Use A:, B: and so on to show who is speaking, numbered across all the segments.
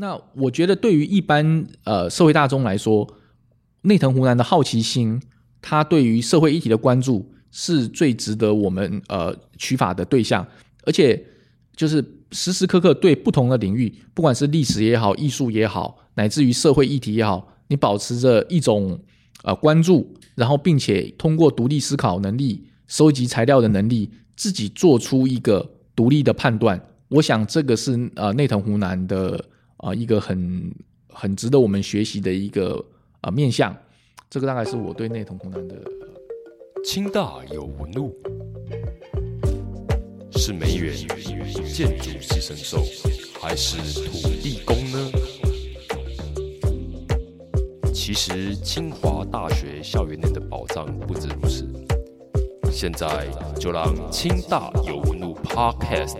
A: 那我觉得对于一般呃社会大众来说，内藤湖南的好奇心，他对于社会议题的关注，是最值得我们呃取法的对象，而且就是时时刻刻对不同的领域，不管是历史也好、艺术也好，乃至于社会议题也好，你保持着一种呃关注，然后并且通过独立思考能力、收集材料的能力，自己做出一个独立的判断。我想这个是呃内藤湖南的啊一个很很值得我们学习的一个啊面向。这个大概是我对内藤湖南的。
B: 清大有纹路，是梅园建筑系神兽，还是土地公呢？其实清华大学校园内的宝藏不止如此。现在就让清大有纹路 Podcast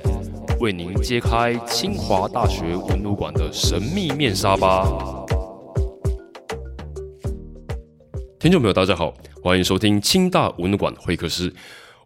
B: 为您揭开清华大学文武馆的神秘面纱吧。听众朋友，大家好，欢迎收听清大文馆会客室。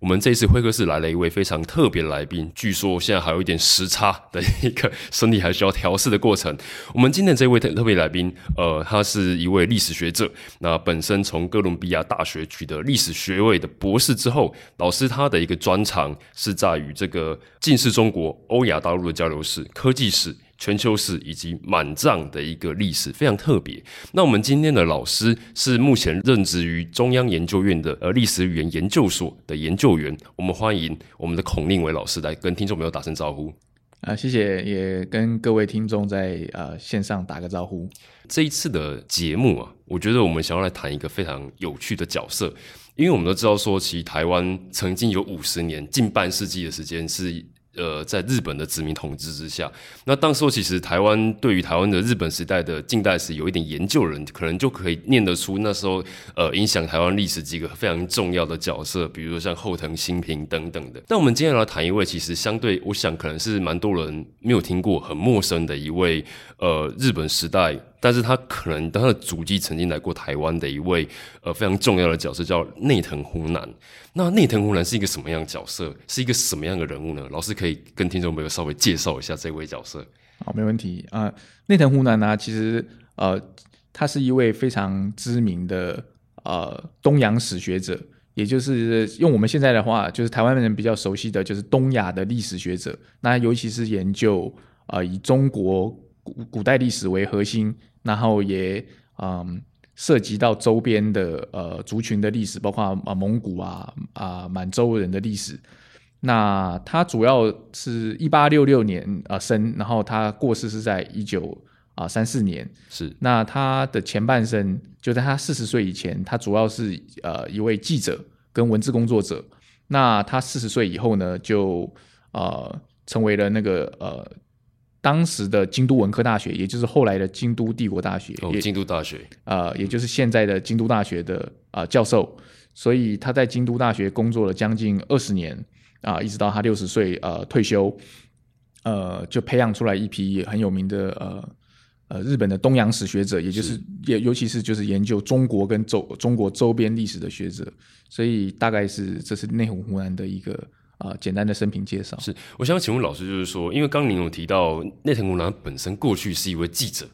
B: 我们这次会客室来了一位非常特别的来宾，据说现在还有一点时差的一个身体还需要调试的过程。我们今天这位特特别来宾，呃，他是一位历史学者。那本身从哥伦比亚大学取得历史学位的博士之后，老师他的一个专长是在于这个近世中国、欧亚大陆的交流史、科技史。全球史以及满藏的一个历史非常特别。那我们今天的老师是目前任职于中央研究院的呃历史语言研究所的研究员。我们欢迎我们的孔令伟老师来跟听众朋友打声招呼。
A: 啊，谢谢，也跟各位听众在呃线上打个招呼。
B: 这一次的节目啊，我觉得我们想要来谈一个非常有趣的角色，因为我们都知道说，其实台湾曾经有五十年近半世纪的时间是。呃，在日本的殖民统治之下，那当时候其实台湾对于台湾的日本时代的近代史有一点研究人，可能就可以念得出那时候呃影响台湾历史几个非常重要的角色，比如说像后藤新平等等的。但我们今天来谈一位，其实相对我想可能是蛮多人没有听过、很陌生的一位呃日本时代。但是他可能他的祖籍曾经来过台湾的一位呃非常重要的角色叫内藤湖南。那内藤湖南是一个什么样的角色？是一个什么样的人物呢？老师可以跟听众朋友稍微介绍一下这位角色。
A: 好，没问题啊。内藤湖南呢，其实呃他是一位非常知名的呃东洋史学者，也就是用我们现在的话，就是台湾人比较熟悉的就是东亚的历史学者。那尤其是研究啊以中国古古代历史为核心。然后也嗯涉及到周边的呃族群的历史，包括啊蒙古啊啊满洲人的历史。那他主要是一八六六年啊生，然后他过世是在一九啊三四年。
B: 是。
A: 那他的前半生就在他四十岁以前，他主要是呃一位记者跟文字工作者。那他四十岁以后呢，就呃成为了那个呃。当时的京都文科大学，也就是后来的京都帝国大学，
B: 哦，京都大学，
A: 呃，也就是现在的京都大学的啊教授，所以他在京都大学工作了将近二十年啊，一直到他六十岁呃退休，呃，就培养出来一批很有名的呃呃日本的东洋史学者，也就是。也尤其是就是研究中国跟周中国周边历史的学者，所以大概是这是内湖湖南的一个。啊，简单的生平介绍
B: 是。我想请问老师，就是说，因为刚您有提到内藤湖南本身过去是一位记者，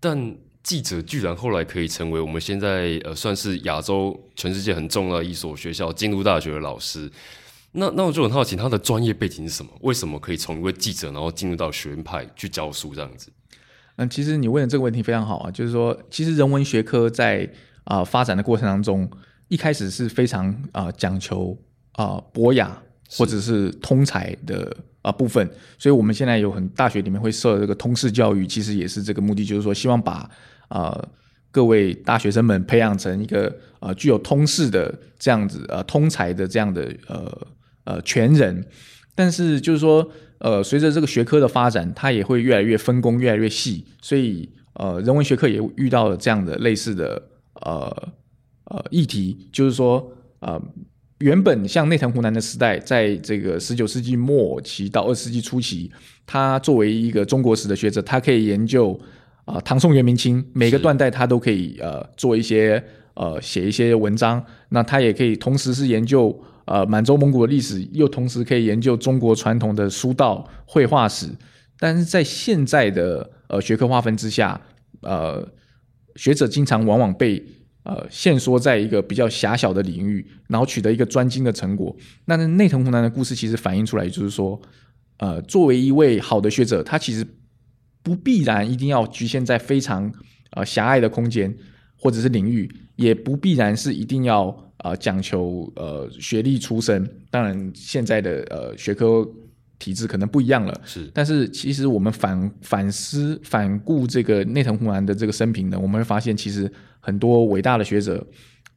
B: 但记者居然后来可以成为我们现在呃算是亚洲全世界很重要的一所学校京都大学的老师。那那我就很好奇，他的专业背景是什么？为什么可以从一位记者，然后进入到学院派去教书这样子？
A: 嗯，其实你问的这个问题非常好啊，就是说，其实人文学科在啊发展的过程当中，一开始是非常啊讲求啊博雅。或者是通才的啊部分，所以我们现在有很大学里面会设这个通识教育，其实也是这个目的，就是说希望把啊各位大学生们培养成一个呃具有通识的这样子呃通才的这样的呃呃全人。但是就是说呃随着这个学科的发展，它也会越来越分工越来越细，所以呃人文学科也遇到了这样的类似的呃呃议题，就是说呃。原本像内藤湖南的时代，在这个十九世纪末期到二十世纪初期，他作为一个中国史的学者，他可以研究啊唐宋元明清每个断代，他都可以呃做一些呃写一些文章。那他也可以同时是研究呃满洲蒙古的历史，又同时可以研究中国传统的书道绘画史。但是在现在的呃学科划分之下，呃学者经常往往被呃限缩在一个比较狭小的领域，然后取得一个专精的成果。那内藤湖南的故事其实反映出来，就是说，呃，作为一位好的学者，他其实不必然一定要局限在非常呃狭隘的空间或者是领域，也不必然是一定要呃讲求呃学历出身。当然，现在的呃学科体制可能不一样了。
B: 是，
A: 但是其实我们反反思反顾这个内藤湖南的这个生平呢，我们会发现，其实很多伟大的学者，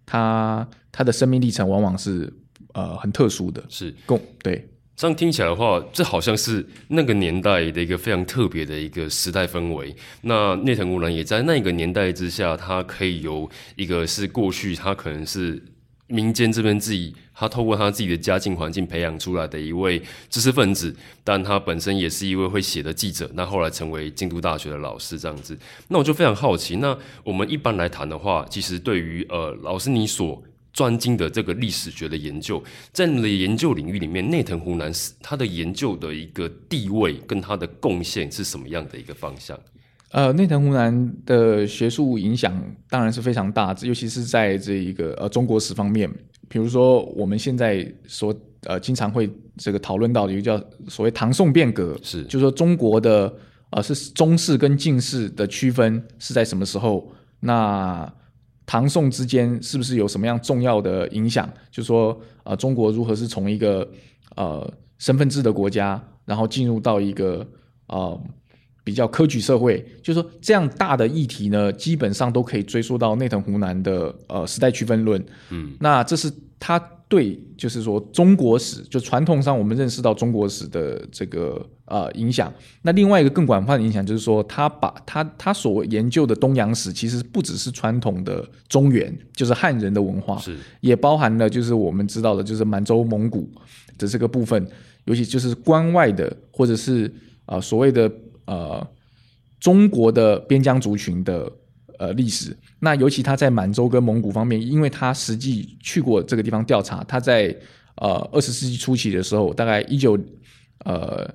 A: 他他的生命历程往往是呃很特殊的。
B: 是，
A: 共对。
B: 这样听起来的话，这好像是那个年代的一个非常特别的一个时代氛围。那内藤湖南也在那个年代之下，他可以由一个是过去他可能是民间这边自己，他透过他自己的家境环境培养出来的一位知识分子，但他本身也是一位会写的记者。那后来成为京都大学的老师，这样子。那我就非常好奇，那我们一般来谈的话，其实对于呃老师你所专精的这个历史学的研究，在你的研究领域里面，内藤湖南是他的研究的一个地位跟他的贡献是什么样的一个方向？
A: 呃，内藤湖南的学术影响当然是非常大，尤其是在这一个呃中国史方面，比如说我们现在所呃经常会这个讨论到的一个叫所谓唐宋变革，
B: 是
A: 就是说中国的呃是中式跟近世的区分是在什么时候？那唐宋之间是不是有什么样重要的影响？就是说呃，中国如何是从一个呃身份制的国家，然后进入到一个呃比较科举社会？就是说这样大的议题呢，基本上都可以追溯到内藤湖南的呃时代区分论。
B: 嗯，
A: 那这是他对，就是说中国史，就传统上我们认识到中国史的这个呃影响。那另外一个更广泛的影响，就是说他把他他所研究的东洋史，其实不只是传统的中原，就是汉人的文化，
B: 是
A: 也包含了就是我们知道的，就是满洲蒙古的这个部分，尤其就是关外的，或者是呃所谓的呃中国的边疆族群的呃历史。那尤其他在满洲跟蒙古方面，因为他实际去过这个地方调查，他在呃二十世纪初期的时候，大概一九呃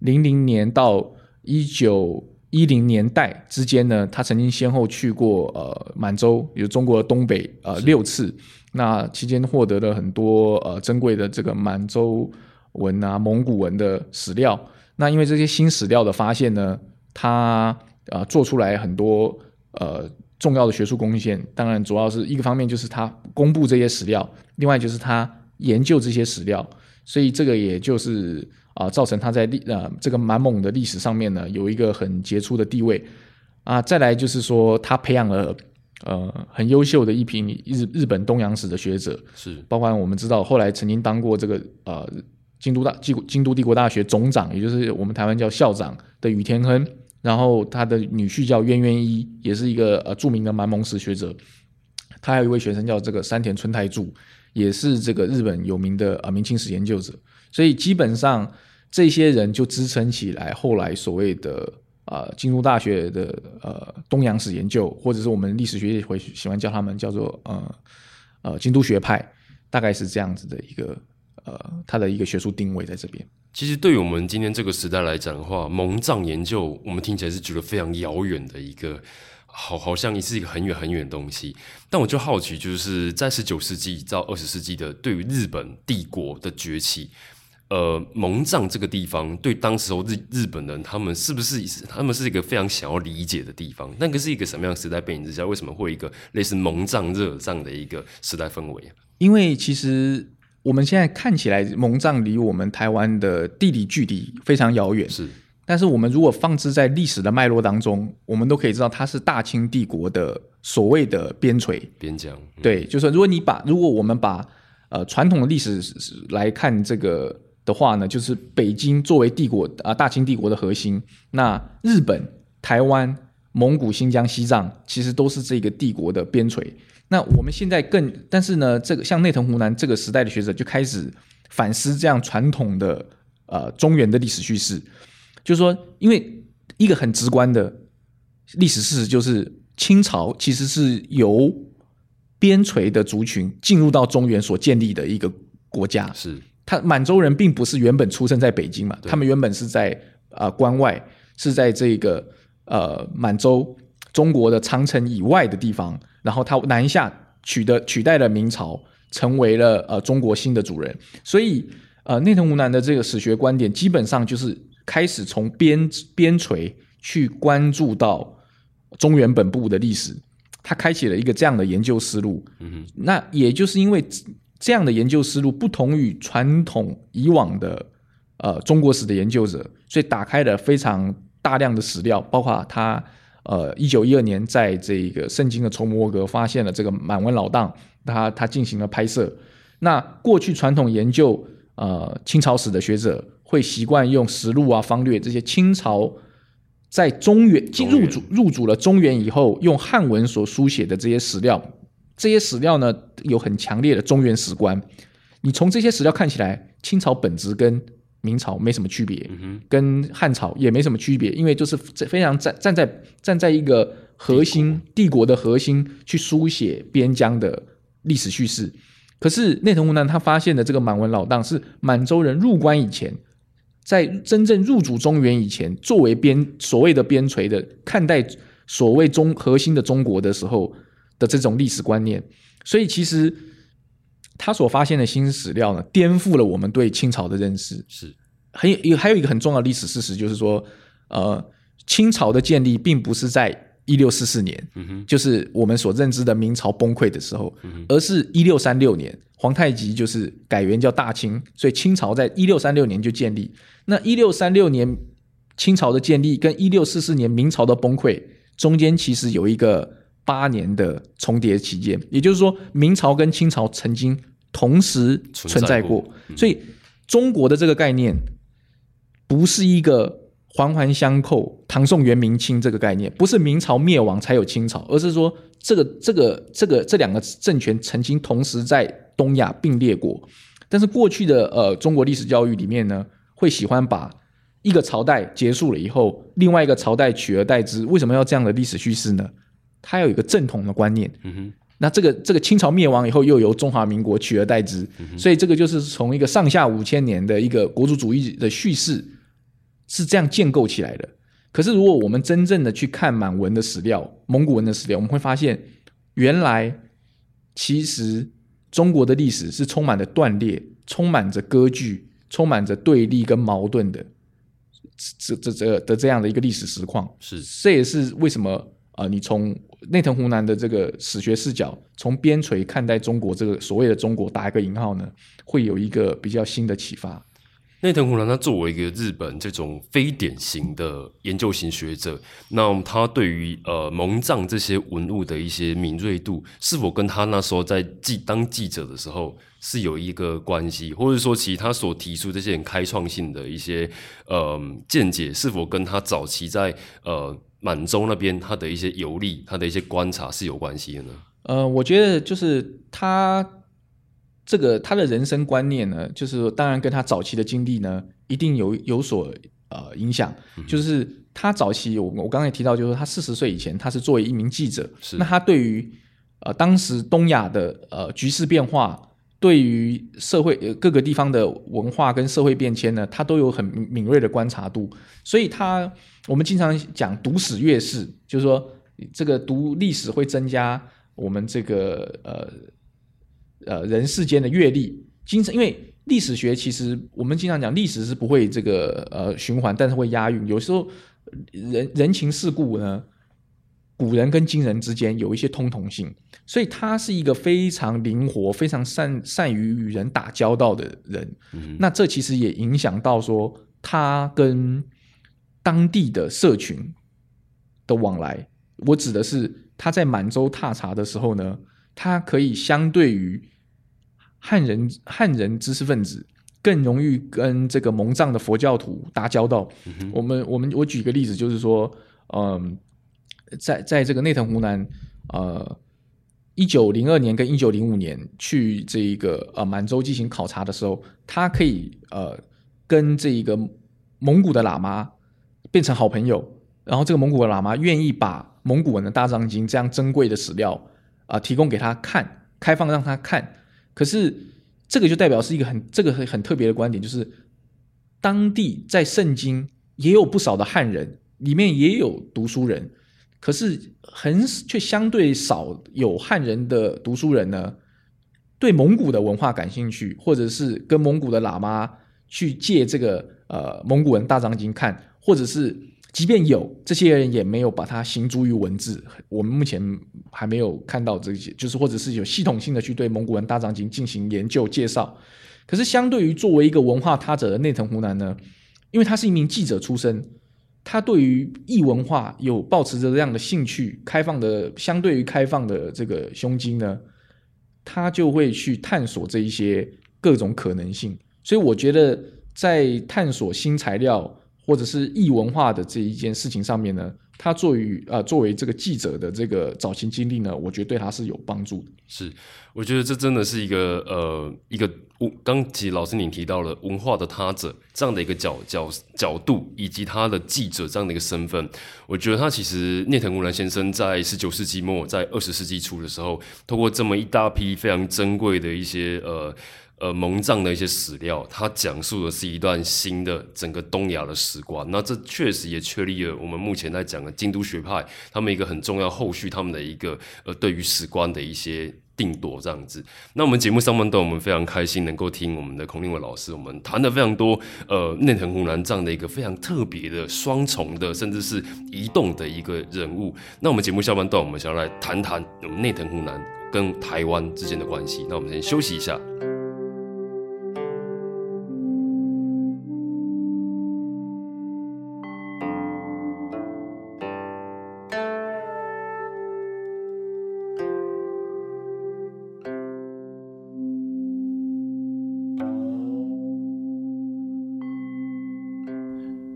A: 零零年到一九一零年代之间呢，他曾经先后去过呃满洲，也就是中国东北呃六次。那期间获得了很多呃珍贵的这个满洲文啊、蒙古文的史料。那因为这些新史料的发现呢，他呃做出来很多呃重要的学术贡献。当然，主要是一个方面就是他公布这些史料，另外就是他研究这些史料。所以这个也就是啊、造成他在历呃这个满蒙的历史上面呢有一个很杰出的地位啊。再来就是说，他培养了呃很优秀的一批日日本东洋史的学者，
B: 是
A: 包括我们知道后来曾经当过这个呃京都大京京都帝国大学总长，也就是我们台湾叫校长的宇田亨，然后他的女婿叫渊渊一，也是一个呃著名的满蒙史学者。他还有一位学生叫这个山田春太助，也是这个日本有名的呃明清史研究者。所以基本上这些人就支撑起来后来所谓的呃京都大学的呃东洋史研究，或者是我们历史学会喜欢叫他们叫做呃呃京都学派，大概是这样子的一个呃他的一个学术定位在这边。
B: 其实对于我们今天这个时代来讲的话，蒙藏研究我们听起来是觉得非常遥远的一个，好好像是一个很远很远的东西。但我就好奇，就是在十九世纪到二十世纪的对于日本帝国的崛起，呃，蒙藏这个地方对当时候日日本人他们是不是他们是一个非常想要理解的地方？那个是一个什么样的时代背景之下，为什么会有一个类似蒙藏热这样的一个时代氛围啊？
A: 因为其实我们现在看起来蒙藏离我们台湾的地理距离非常遥远，
B: 是。
A: 但是我们如果放置在历史的脉络当中，我们都可以知道它是大清帝国的所谓的边陲。
B: 边疆，嗯。
A: 对，就是说如果你把如果我们把呃传统的历史来看这个的话呢，就是北京作为帝国啊、大清帝国的核心，那日本、台湾、蒙古、新疆、西藏其实都是这个帝国的边陲。那我们现在更，但是呢，这个像内藤湖南这个时代的学者就开始反思这样传统的呃中原的历史叙事，就是说，因为一个很直观的历史事实就是清朝其实是由边陲的族群进入到中原所建立的一个国家。
B: 是
A: 他满洲人并不是原本出生在北京嘛，他们原本是在啊、呃关外，是在这个呃满洲中国的长城以外的地方，然后他南下取得取代了明朝，成为了呃中国新的主人。所以呃内藤湖南的这个史学观点，基本上就是开始从边边陲去关注到中原本部的历史，他开启了一个这样的研究思路。
B: 嗯
A: 那也就是因为这样的研究思路不同于传统以往的呃中国史的研究者，所以打开了非常大量的史料，包括他呃一九一二年在这个圣经的筹摩格发现了这个满文老档，他他进行了拍摄。那过去传统研究呃清朝史的学者会习惯用实录啊、方略这些清朝在中原进入主入主了中原以后，用汉文所书写的这些史料，这些史料呢有很强烈的中原史观。你从这些史料看起来，清朝本质跟明朝没什么区别，
B: 嗯，
A: 跟汉朝也没什么区别，因为就是非常站站在站在一个核心帝国的核心去书写边疆的历史叙事。可是内藤湖南他发现的这个满文老档是满洲人入关以前，在真正入主中原以前，作为边所谓的边陲的看待所谓中核心的中国的时候的这种历史观念。所以其实他所发现的新史料呢，颠覆了我们对清朝的认识。
B: 是
A: 很有有还有一个很重要的历史事实，就是说，呃，清朝的建立并不是在一六四四年，
B: 嗯哼，
A: 就是我们所认知的明朝崩溃的时候，
B: 嗯
A: 而是一六三六年，皇太极就是改元叫大清，所以清朝在一六三六年就建立。那一六三六年清朝的建立跟一六四四年明朝的崩溃中间其实有一个八年的重叠期间，也就是说，明朝跟清朝曾经同时存在过，
B: 在过嗯
A: 所以中国的这个概念不是一个环环相扣，唐宋元明清这个概念，不是明朝灭亡才有清朝，而是说这个这个这个这两个政权曾经同时在东亚并列过。但是过去的呃中国历史教育里面呢，会喜欢把一个朝代结束了以后，另外一个朝代取而代之。为什么要这样的历史叙事呢？它要有一个正统的观念。
B: 嗯哼，
A: 那这个这个清朝灭亡以后，又由中华民国取而代之，所以这个就是从一个上下五千年的一个国族主义的叙事是这样建构起来的。可是如果我们真正的去看满文的史料、蒙古文的史料，我们会发现，原来其实中国的历史是充满着断裂、充满着割据、充满着对立跟矛盾的，这这这的这样的一个历史实况。
B: 是
A: 这也是为什么呃，你从内藤湖南的这个史学视角，从边陲看待中国这个所谓的中国打一个引号呢，会有一个比较新的启发。
B: 内藤湖南他作为一个日本这种非典型的研究型学者，那他对于呃蒙藏这些文物的一些敏锐度，是否跟他那时候在记当记者的时候是有一个关系，或者说其他所提出这些很开创性的一些呃见解，是否跟他早期在呃满洲那边他的一些游历、他的一些观察是有关系的呢？
A: 呃，我觉得就是他这个他的人生观念呢，就是说当然跟他早期的经历呢，一定有有所呃影响。就是他早期我我刚才提到，就是说他四十岁以前，他是作为一名记者，
B: 是
A: 那他对于呃当时东亚的呃局势变化，对于社会、呃、各个地方的文化跟社会变迁呢，他都有很敏敏锐的观察度。所以他我们经常讲读史阅史，就是说这个读历史会增加我们这个呃呃人世间的阅历。经常因为历史学其实我们经常讲历史是不会这个呃循环，但是会押韵。有时候人人情世故呢，古人跟今人之间有一些通同性，所以他是一个非常灵活、非常善善于与人打交道的人。
B: 嗯
A: 那这其实也影响到说他跟当地的社群的往来。我指的是他在满洲踏查的时候呢，他可以相对于汉人汉人知识分子更容易跟这个蒙藏的佛教徒打交道。我们我们我举个例子，就是说，嗯，在在这个内藤湖南，呃，一九零二年跟一九零五年去这一个呃满洲进行考察的时候，他可以呃跟这一个蒙古的喇嘛变成好朋友，然后这个蒙古的喇嘛愿意把蒙古文的大藏经这样珍贵的史料啊、提供给他看，开放让他看。可是这个就代表是一个很这个很很特别的观点，就是当地在圣经也有不少的汉人里面也有读书人，可是很却相对少有汉人的读书人呢，对蒙古的文化感兴趣，或者是跟蒙古的喇嘛去借这个呃蒙古人大藏经看，或者是即便有这些人也没有把它行诸于文字，我们目前还没有看到这些，就是或者是有系统性的去对蒙古文大藏经进行研究介绍。可是相对于作为一个文化他者的内藤湖南呢，因为他是一名记者出身。他对于异文化有保持着这样的兴趣，开放的相对于开放的这个胸襟呢，他就会去探索这一些各种可能性。所以我觉得在探索新材料或者是异文化的这一件事情上面呢，他作为呃作为这个记者的这个早期经历呢，我觉得对他是有帮助的。
B: 是，我觉得这真的是一个呃一个。刚其实老师您提到了文化的他者这样的一个角角角度，以及他的记者这样的一个身份，我觉得他其实聂藤湖南先生在十九世纪末，在二十世纪初的时候，通过这么一大批非常珍贵的一些呃呃蒙藏的一些史料，它讲述的是一段新的整个东亚的史观。那这确实也确立了我们目前在讲的京都学派他们一个很重要后续他们的一个呃对于史观的一些。定夺这样子，那我们节目上半段，我们非常开心能够听我们的孔令伟老师，我们谈的非常多，呃，内藤湖南这样的一个非常特别的双重的，甚至是移动的一个人物。那我们节目下半段，我们想要来谈谈我们内藤湖南跟台湾之间的关系。那我们先休息一下。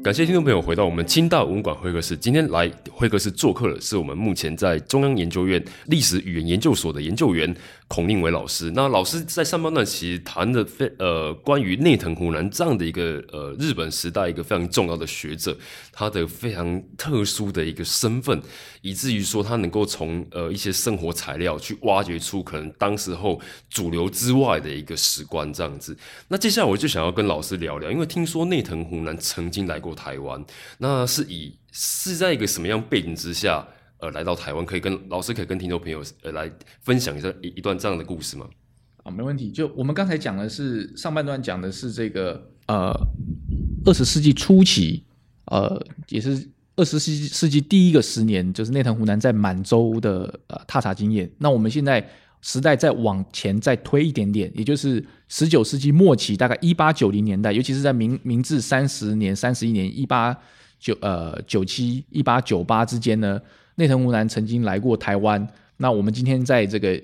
B: 感谢听众朋友回到我们清大文管会客室。今天来会客室做客的是我们目前在中央研究院历史语言研究所的研究员孔令伟老师。那老师在上半段其实谈的非呃关于内藤湖南这样的一个呃日本时代一个非常重要的学者，他的非常特殊的一个身份，以至于说他能够从呃一些生活材料去挖掘出可能当时候主流之外的一个史观这样子。那接下来我就想要跟老师聊聊，因为听说内藤湖南曾经来过。台湾那是以是在一个什么样背景之下，呃，来到台湾，可以跟老师可以跟听众朋友呃来分享一下一一段这样的故事吗？
A: 啊，没问题。就我们刚才讲的是上半段讲的是这个呃二十世纪初期，呃也是二十世纪世纪第一个十年，就是内藤湖南在满洲的呃踏查经验。那我们现在。时代再往前再推一点点，也就是十九世纪末期，大概一八九零年代，尤其是在明明治三十年、三十一年，一八九呃九七一八九八之间呢，内藤湖南曾经来过台湾。那我们今天在这个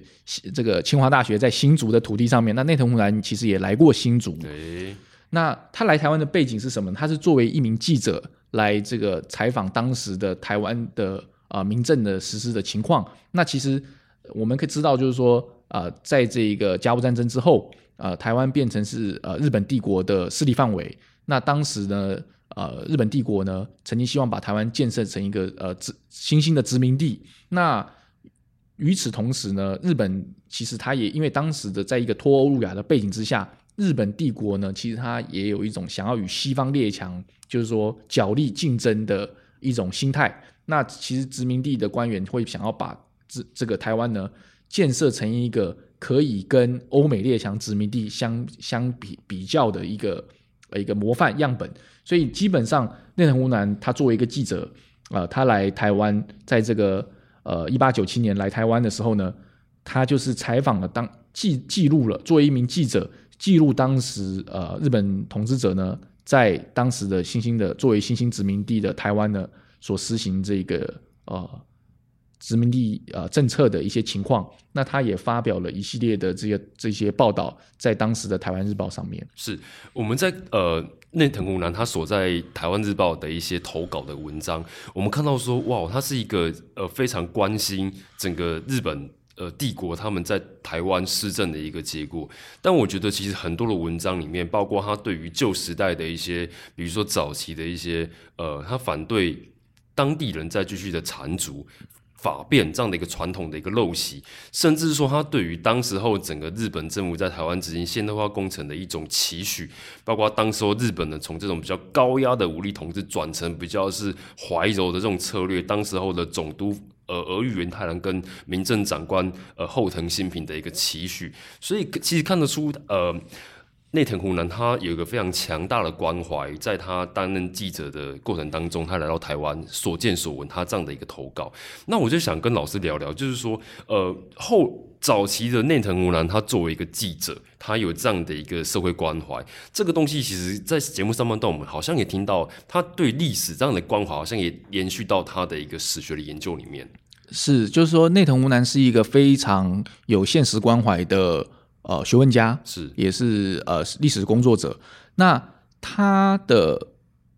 A: 这个清华大学在新竹的土地上面，那内藤湖南其实也来过新竹。
B: 对。
A: 那他来台湾的背景是什么？他是作为一名记者来这个采访当时的台湾的啊民政的实施的情况。那其实。我们可以知道，就是说，呃，在这个甲午战争之后，呃，台湾变成是呃日本帝国的势力范围。那当时呢，呃，日本帝国呢，曾经希望把台湾建设成一个呃殖新兴的殖民地。那与此同时呢，日本其实它也因为当时的在一个脱欧入亚的背景之下，日本帝国呢，其实它也有一种想要与西方列强，就是说角力竞争的一种心态。那其实殖民地的官员会想要把这这个台湾呢，建设成一个可以跟欧美列强殖民地相相比比较的一个呃一个模范样本，所以基本上内藤湖南他作为一个记者，呃，他来台湾，在这个呃一八九七年来台湾的时候呢，他就是采访了当记记录了，作为一名记者记录当时呃日本统治者呢在当时的新兴的作为新兴殖民地的台湾呢所实行这个呃。殖民地呃政策的一些情况，那他也发表了一系列的这些这些报道，在当时的台湾日报上面。
B: 是我们在呃内藤湖南他所在台湾日报的一些投稿的文章，我们看到说哇，他是一个呃非常关心整个日本呃帝国他们在台湾施政的一个结果。但我觉得其实很多的文章里面，包括他对于旧时代的一些，比如说早期的一些呃，他反对当地人再继续的缠足。法变这样的一个传统的一个陋习，甚至说他对于当时候整个日本政府在台湾执行现代化工程的一种期许，包括当时候日本呢从这种比较高压的武力统治转成比较是怀柔的这种策略，当时候的总督。呃，俄语元太郎跟民政长官呃后藤新平的一个期许，所以其实看得出，呃，内藤湖南他有一个非常强大的关怀，在他担任记者的过程当中，他来到台湾所见所闻，他这样的一个投稿，那我就想跟老师聊聊，就是说，呃，后早期的内藤湖南他作为一个记者，他有这样的一个社会关怀，这个东西其实，在节目上半段我们好像也听到，他对历史这样的关怀，好像也延续到他的一个史学的研究里面。
A: 是，就是说内藤湖南是一个非常有现实关怀的呃学问家，
B: 是，
A: 也是呃历史工作者。那他的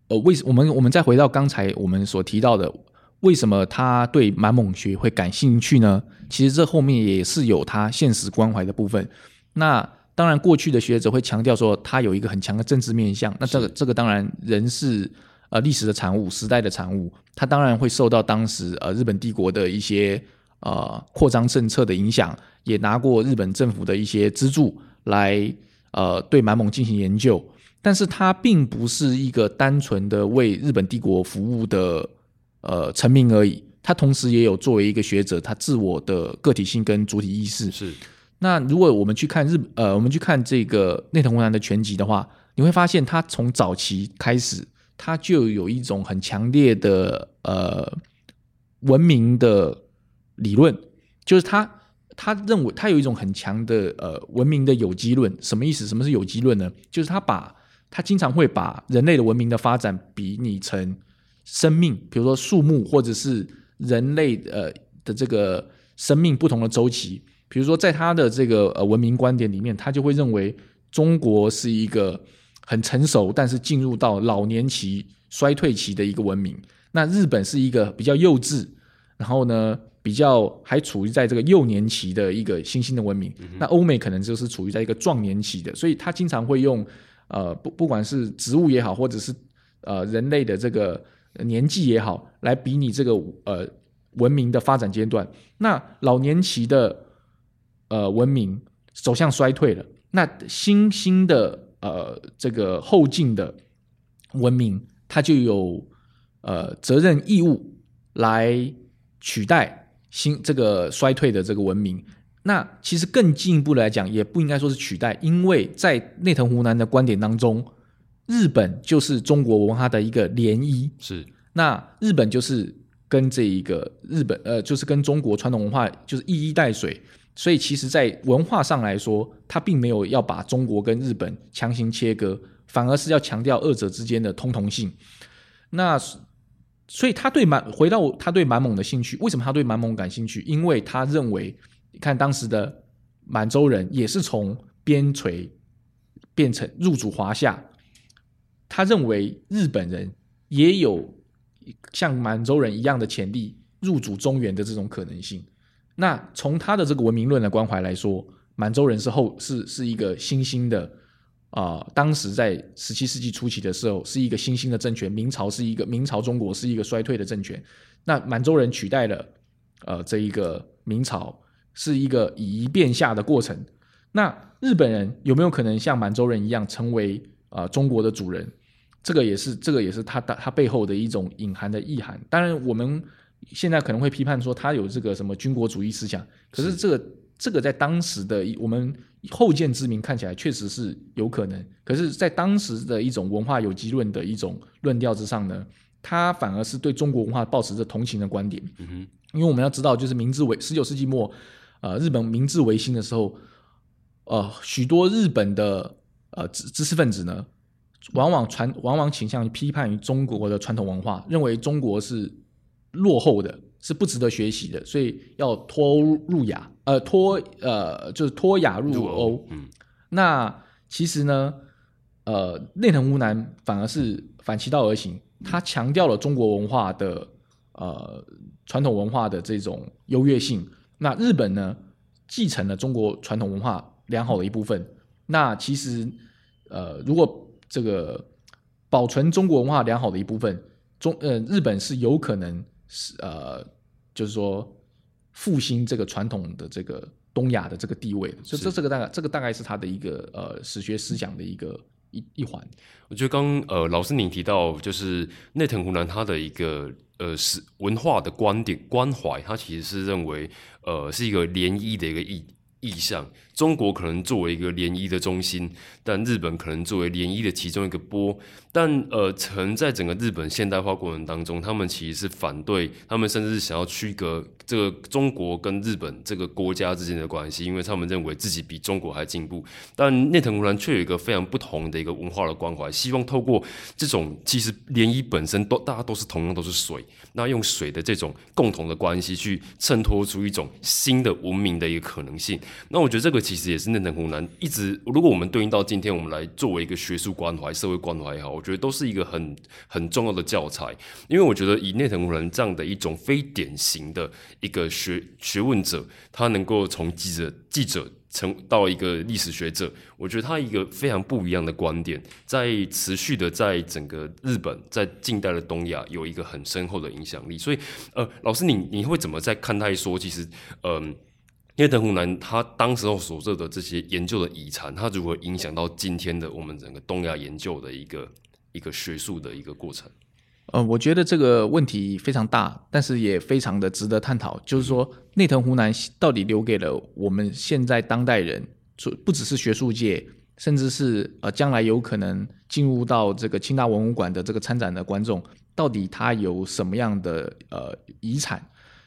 A: 呃为我们我们再回到刚才我们所提到的，为什么他对满蒙学会感兴趣呢？其实这后面也是有他现实关怀的部分。那当然，过去的学者会强调说他有一个很强的政治面向。那这个这个当然人是。呃，历史的产物，时代的产物，它当然会受到当时呃日本帝国的一些呃扩张政策的影响，也拿过日本政府的一些资助来呃对满蒙进行研究，但是它并不是一个单纯的为日本帝国服务的呃臣民而已，他同时也有作为一个学者，他自我的个体性跟主体意识。
B: 是。
A: 那如果我们去看日呃，我们去看这个内藤湖南的全集的话，你会发现他从早期开始。他就有一种很强烈的呃文明的理论，就是他他认为他有一种很强的呃文明的有机论，什么意思？什么是有机论呢？就是他把他经常会把人类的文明的发展比拟成生命，比如说树木或者是人类呃的这个生命不同的周期。比如说在他的这个呃文明观点里面，他就会认为中国是一个。很成熟，但是进入到老年期、衰退期的一个文明。那日本是一个比较幼稚，然后呢，比较还处于在这个幼年期的一个新兴的文明。那欧美可能就是处于在一个壮年期的，所以他经常会用呃不不管是植物也好，或者是呃人类的这个年纪也好，来比拟这个呃文明的发展阶段。那老年期的呃文明走向衰退了，那新兴的。呃，这个后进的文明，它就有呃责任义务来取代新这个衰退的这个文明。那其实更进一步来讲，也不应该说是取代，因为在内藤湖南的观点当中，日本就是中国文化的一个涟漪。
B: 是，
A: 那日本就是跟这一个日本呃，就是跟中国传统文化就是一衣带水。所以，其实，在文化上来说，它并没有要把中国跟日本强行切割，反而是要强调二者之间的通同性。那，所以他对满回到他对满蒙的兴趣，为什么他对满蒙感兴趣？因为他认为，你看当时的满洲人也是从边陲变成入主华夏，他认为日本人也有像满洲人一样的潜力入主中原的这种可能性。那从他的这个文明论的关怀来说，满洲人是后是是一个新兴的啊，当时在十七世纪初期的时候是一个新兴的政权，明朝是一个明朝中国是一个衰退的政权，那满洲人取代了呃这一个明朝是一个以一变下的过程。那日本人有没有可能像满洲人一样成为啊中国的主人？这个也是这个也是他的他背后的一种隐含的意涵。当然我们。现在可能会批判说他有这个什么军国主义思想，可是这个这个在当时的我们后见之明看起来确实是有可能，可是，在当时的一种文化有机论的一种论调之上呢，他反而是对中国文化保持着同情的观点。嗯哼，因为我们要知道，就是明治维十九世纪末，呃，日本明治维新的时候，呃，许多日本的呃知知识分子呢，往往传往往倾向于批判于中国的传统文化，认为中国是。落后的是不值得学习的，所以要脱入亚，呃，脱呃，就是脱亚入欧。嗯，那其实呢，呃，内藤无南反而是反其道而行，他强调了中国文化的呃传统文化的这种优越性。那日本呢，继承了中国传统文化良好的一部分。那其实呃，如果这个保存中国文化良好的一部分，中呃日本是有可能。是呃，就是说复兴这个传统的这个东亚的这个地位的。所以这这个大概这个大概是他的一个呃史学思想的一个一一环。
B: 我觉得刚呃老师您提到就是内藤湖南他的一个呃是文化的观点关怀，他其实是认为呃是一个涟漪的一个意意向。中国可能作为一个涟漪的中心，但日本可能作为涟漪的其中一个波。但呃，曾在整个日本现代化过程当中，他们其实是反对，他们甚至是想要区隔这个中国跟日本这个国家之间的关系，因为他们认为自己比中国还进步。但内藤湖南却有一个非常不同的一个文化的关怀，希望透过这种其实涟漪本身都大家都是同样都是水，那用水的这种共同的关系去衬托出一种新的文明的一个可能性。那我觉得这个。其实也是内藤湖南一直，如果我们对应到今天，我们来作为一个学术关怀、社会关怀也好，我觉得都是一个很很重要的教材。因为我觉得以内藤湖南这样的一种非典型的一个学学问者，他能够从记者记者成到一个历史学者，我觉得他一个非常不一样的观点，在持续的在整个日本，在近代的东亚有一个很深厚的影响力。所以，呃，老师，你你会怎么在看待说，其实，嗯？因为藤湖南他当时候所做的这些研究的遗产，他如何影响到今天的我们整个东亚研究的一个一个学术的一个过程？
A: 呃，我觉得这个问题非常大，但是也非常的值得探讨。就是说，内藤湖南到底留给了我们现在当代人，不只是学术界，甚至是呃将来有可能进入到这个清大文物馆的这个参展的观众，到底他有什么样的呃遗产？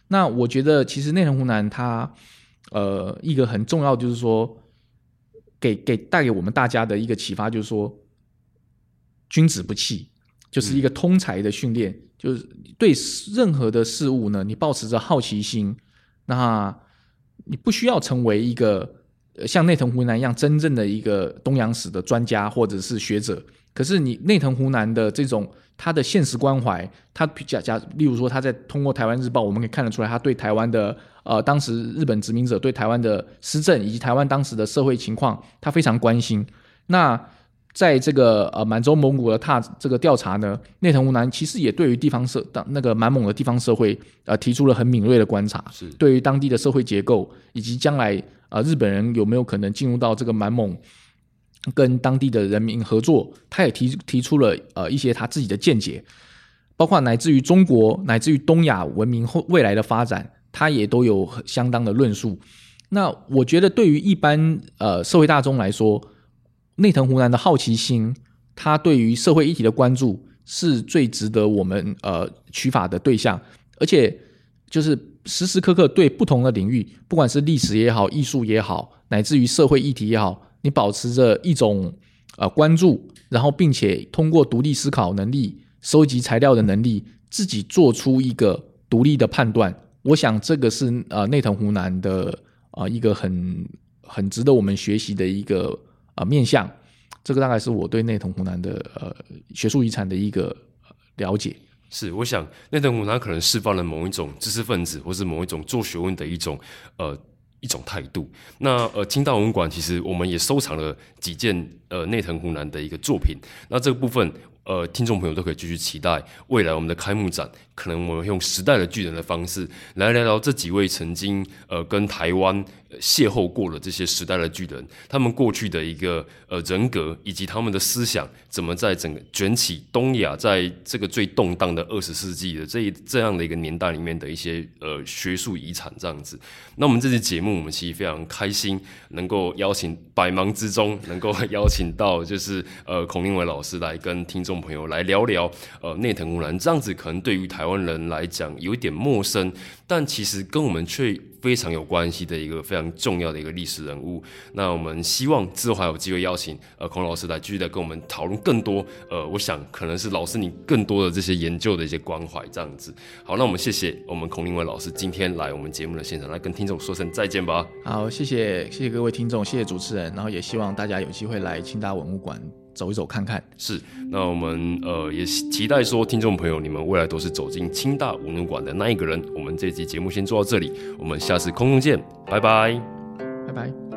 A: 那我觉得，其实内藤湖南他。呃，一个很重要就是说，给给带给我们大家的一个启发就是说，君子不器，就是一个通才的训练，就是对任何的事物呢，你保持着好奇心，那你不需要成为一个像内藤湖南一样真正的一个东洋史的专家或者是学者，可是你内藤湖南的这种他的现实关怀，他假假，例如说他在通过台湾日报，我们可以看得出来，他对台湾的。呃，当时日本殖民者对台湾的施政以及台湾当时的社会情况，他非常关心。那在这个呃满洲蒙古的踏这个调查呢，内藤湖南其实也对于地方社当那个满蒙的地方社会呃提出了很敏锐的观察，
B: 是
A: 对于当地的社会结构以及将来呃日本人有没有可能进入到这个满蒙跟当地的人民合作，他也提提出了呃一些他自己的见解，包括乃至于中国乃至于东亚文明后未来的发展。他也都有相当的论述。那我觉得，对于一般呃社会大众来说，内藤湖南的好奇心，他对于社会议题的关注，是最值得我们呃取法的对象。而且，就是时时刻刻对不同的领域，不管是历史也好、艺术也好，乃至于社会议题也好，你保持着一种呃关注，然后并且通过独立思考能力、收集材料的能力，自己做出一个独立的判断。我想这个是呃内藤湖南的啊一个很很值得我们学习的一个呃面向，这个大概是我对内藤湖南的呃学术遗产的一个了解。
B: 是，我想内藤湖南可能释放了某一种知识分子，或是某一种做学问的一种呃一种态度。那呃清大文馆其实我们也收藏了几件呃内藤湖南的一个作品。那这个部分呃听众朋友都可以继续期待未来我们的开幕展。可能我们用时代的巨人的方式来聊聊这几位曾经呃跟台湾邂逅过的这些时代的巨人，他们过去的一个呃人格以及他们的思想，怎么在整个卷起东亚在这个最动荡的二十世纪的这一这样的一个年代里面的一些呃学术遗产这样子。那我们这期节目，我们其实非常开心能够邀请百忙之中能够邀请到就是呃孔令伟老师来跟听众朋友来聊聊呃内藤湖南这样子，可能对于台。湾人来讲有一点陌生，但其实跟我们却非常有关系的一个非常重要的一个历史人物。那我们希望之后还有机会邀请呃孔老师来继续来跟我们讨论更多。呃，我想可能是老师你更多的这些研究的一些关怀这样子。好，那我们谢谢我们孔令文老师今天来我们节目的现场来跟听众说声再见吧。
A: 好，谢谢谢谢各位听众，谢谢主持人，然后也希望大家有机会来清大文物馆。走一走看看，
B: 是。那我们呃也期待说，听众朋友，你们未来都是走进清大文物馆的那一个人。我们这集节目先做到这里，我们下次空中见，拜拜，
A: 拜拜。